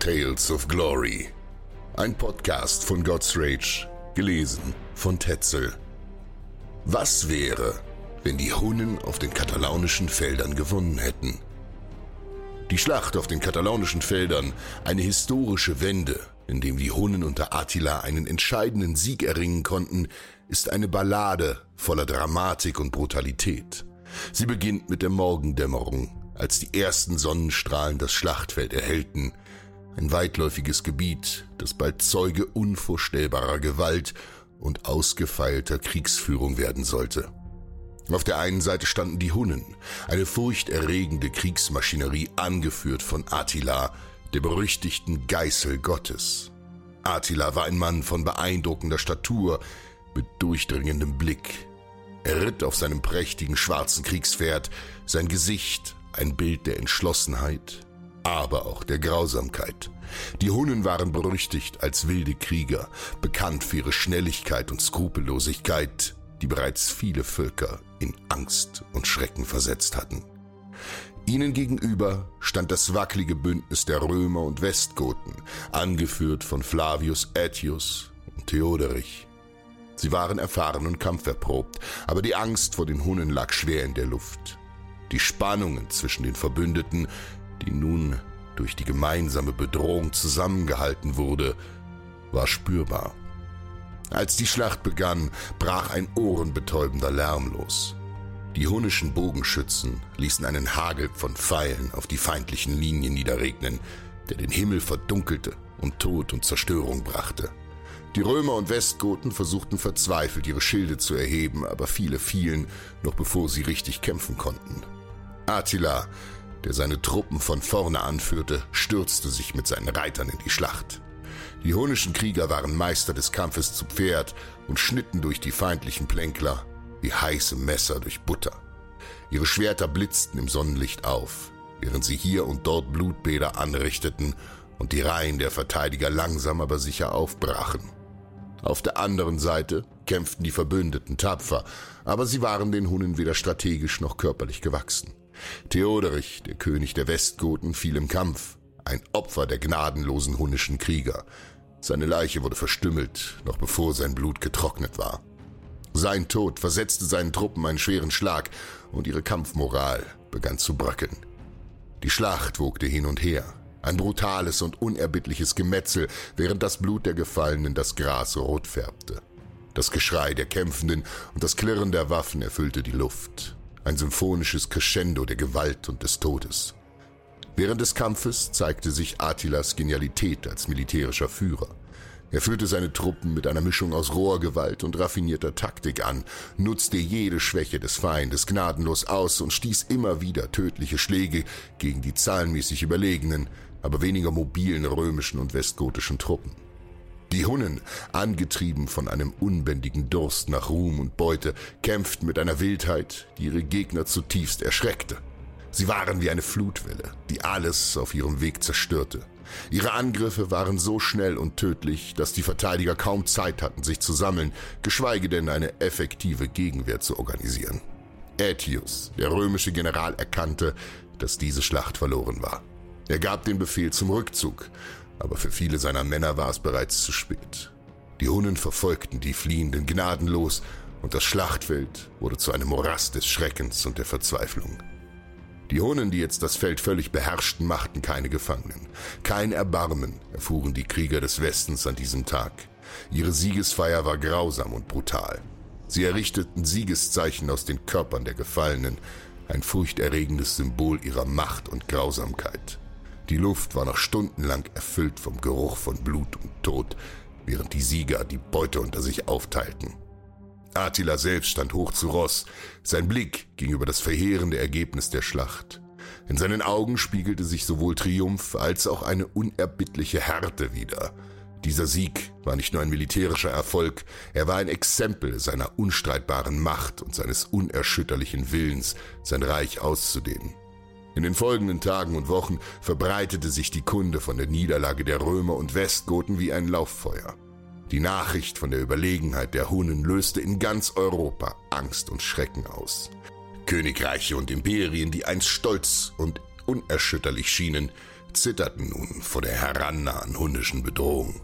Tales of Glory. Ein Podcast von God's Rage, gelesen von Tetzel. Was wäre, wenn die Hunnen auf den katalaunischen Feldern gewonnen hätten? Die Schlacht auf den katalaunischen Feldern, eine historische Wende, in dem die Hunnen unter Attila einen entscheidenden Sieg erringen konnten, ist eine Ballade voller Dramatik und Brutalität. Sie beginnt mit der Morgendämmerung, als die ersten Sonnenstrahlen das Schlachtfeld erhellten, ein weitläufiges Gebiet, das bald Zeuge unvorstellbarer Gewalt und ausgefeilter Kriegsführung werden sollte. Auf der einen Seite standen die Hunnen, eine furchterregende Kriegsmaschinerie angeführt von Attila, der berüchtigten Geißel Gottes. Attila war ein Mann von beeindruckender Statur, mit durchdringendem Blick. Er ritt auf seinem prächtigen schwarzen Kriegspferd, sein Gesicht ein Bild der Entschlossenheit, aber auch der Grausamkeit. Die Hunnen waren berüchtigt als wilde Krieger, bekannt für ihre Schnelligkeit und Skrupellosigkeit, die bereits viele Völker in Angst und Schrecken versetzt hatten. Ihnen gegenüber stand das wackelige Bündnis der Römer und Westgoten, angeführt von Flavius Aetius und Theoderich. Sie waren erfahren und kampferprobt, aber die Angst vor den Hunnen lag schwer in der Luft. Die Spannungen zwischen den Verbündeten, die nun durch die gemeinsame Bedrohung zusammengehalten wurde, war spürbar. Als die Schlacht begann, brach ein ohrenbetäubender Lärm los. Die hunnischen Bogenschützen ließen einen Hagel von Pfeilen auf die feindlichen Linien niederregnen, der den Himmel verdunkelte und Tod und Zerstörung brachte. Die Römer und Westgoten versuchten verzweifelt ihre Schilde zu erheben, aber viele fielen, noch bevor sie richtig kämpfen konnten. Attila, der seine Truppen von vorne anführte, stürzte sich mit seinen Reitern in die Schlacht. Die hunischen Krieger waren Meister des Kampfes zu Pferd und schnitten durch die feindlichen Plänkler wie heiße Messer durch Butter. Ihre Schwerter blitzten im Sonnenlicht auf, während sie hier und dort Blutbäder anrichteten und die Reihen der Verteidiger langsam aber sicher aufbrachen. Auf der anderen Seite kämpften die Verbündeten tapfer, aber sie waren den Hunnen weder strategisch noch körperlich gewachsen. Theoderich, der König der Westgoten, fiel im Kampf, ein Opfer der gnadenlosen hunnischen Krieger. Seine Leiche wurde verstümmelt, noch bevor sein Blut getrocknet war. Sein Tod versetzte seinen Truppen einen schweren Schlag und ihre Kampfmoral begann zu bröckeln. Die Schlacht wogte hin und her, ein brutales und unerbittliches Gemetzel, während das Blut der Gefallenen das Gras rot färbte. Das Geschrei der Kämpfenden und das Klirren der Waffen erfüllte die Luft ein symphonisches Crescendo der Gewalt und des Todes. Während des Kampfes zeigte sich Attilas Genialität als militärischer Führer. Er führte seine Truppen mit einer Mischung aus roher Gewalt und raffinierter Taktik an, nutzte jede Schwäche des Feindes gnadenlos aus und stieß immer wieder tödliche Schläge gegen die zahlenmäßig überlegenen, aber weniger mobilen römischen und westgotischen Truppen. Die Hunnen, angetrieben von einem unbändigen Durst nach Ruhm und Beute, kämpften mit einer Wildheit, die ihre Gegner zutiefst erschreckte. Sie waren wie eine Flutwelle, die alles auf ihrem Weg zerstörte. Ihre Angriffe waren so schnell und tödlich, dass die Verteidiger kaum Zeit hatten, sich zu sammeln, geschweige denn eine effektive Gegenwehr zu organisieren. Aetius, der römische General, erkannte, dass diese Schlacht verloren war. Er gab den Befehl zum Rückzug aber für viele seiner Männer war es bereits zu spät. Die Hunnen verfolgten die Fliehenden gnadenlos und das Schlachtfeld wurde zu einem Morast des Schreckens und der Verzweiflung. Die Hunnen, die jetzt das Feld völlig beherrschten, machten keine Gefangenen. Kein Erbarmen erfuhren die Krieger des Westens an diesem Tag. Ihre Siegesfeier war grausam und brutal. Sie errichteten Siegeszeichen aus den Körpern der Gefallenen, ein furchterregendes Symbol ihrer Macht und Grausamkeit. Die Luft war noch stundenlang erfüllt vom Geruch von Blut und Tod, während die Sieger die Beute unter sich aufteilten. Attila selbst stand hoch zu Ross, sein Blick ging über das verheerende Ergebnis der Schlacht. In seinen Augen spiegelte sich sowohl Triumph als auch eine unerbittliche Härte wider. Dieser Sieg war nicht nur ein militärischer Erfolg, er war ein Exempel seiner unstreitbaren Macht und seines unerschütterlichen Willens, sein Reich auszudehnen. In den folgenden Tagen und Wochen verbreitete sich die Kunde von der Niederlage der Römer und Westgoten wie ein Lauffeuer. Die Nachricht von der Überlegenheit der Hunnen löste in ganz Europa Angst und Schrecken aus. Königreiche und Imperien, die einst stolz und unerschütterlich schienen, zitterten nun vor der herannahenden hunnischen Bedrohung.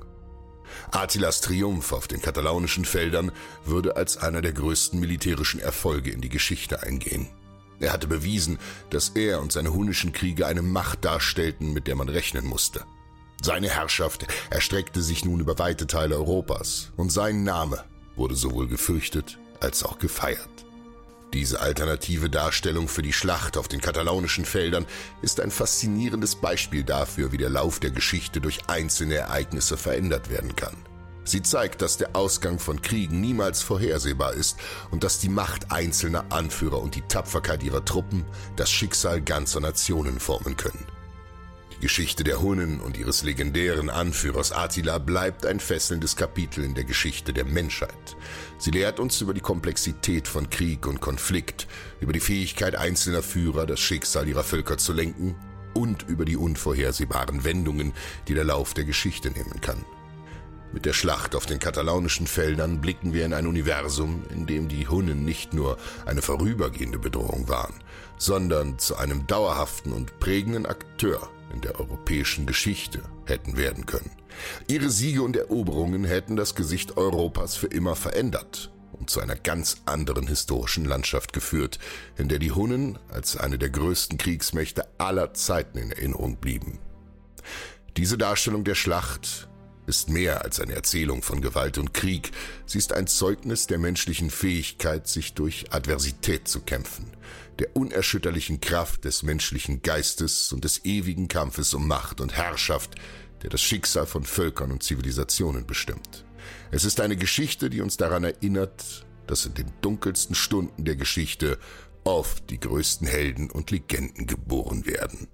Attilas Triumph auf den katalaunischen Feldern würde als einer der größten militärischen Erfolge in die Geschichte eingehen. Er hatte bewiesen, dass er und seine hunnischen Kriege eine Macht darstellten, mit der man rechnen musste. Seine Herrschaft erstreckte sich nun über weite Teile Europas und sein Name wurde sowohl gefürchtet als auch gefeiert. Diese alternative Darstellung für die Schlacht auf den katalaunischen Feldern ist ein faszinierendes Beispiel dafür, wie der Lauf der Geschichte durch einzelne Ereignisse verändert werden kann. Sie zeigt, dass der Ausgang von Kriegen niemals vorhersehbar ist und dass die Macht einzelner Anführer und die Tapferkeit ihrer Truppen das Schicksal ganzer Nationen formen können. Die Geschichte der Hunnen und ihres legendären Anführers Attila bleibt ein fesselndes Kapitel in der Geschichte der Menschheit. Sie lehrt uns über die Komplexität von Krieg und Konflikt, über die Fähigkeit einzelner Führer, das Schicksal ihrer Völker zu lenken und über die unvorhersehbaren Wendungen, die der Lauf der Geschichte nehmen kann. Mit der Schlacht auf den katalaunischen Feldern blicken wir in ein Universum, in dem die Hunnen nicht nur eine vorübergehende Bedrohung waren, sondern zu einem dauerhaften und prägenden Akteur in der europäischen Geschichte hätten werden können. Ihre Siege und Eroberungen hätten das Gesicht Europas für immer verändert und zu einer ganz anderen historischen Landschaft geführt, in der die Hunnen als eine der größten Kriegsmächte aller Zeiten in Erinnerung blieben. Diese Darstellung der Schlacht ist mehr als eine Erzählung von Gewalt und Krieg, sie ist ein Zeugnis der menschlichen Fähigkeit, sich durch Adversität zu kämpfen, der unerschütterlichen Kraft des menschlichen Geistes und des ewigen Kampfes um Macht und Herrschaft, der das Schicksal von Völkern und Zivilisationen bestimmt. Es ist eine Geschichte, die uns daran erinnert, dass in den dunkelsten Stunden der Geschichte oft die größten Helden und Legenden geboren werden.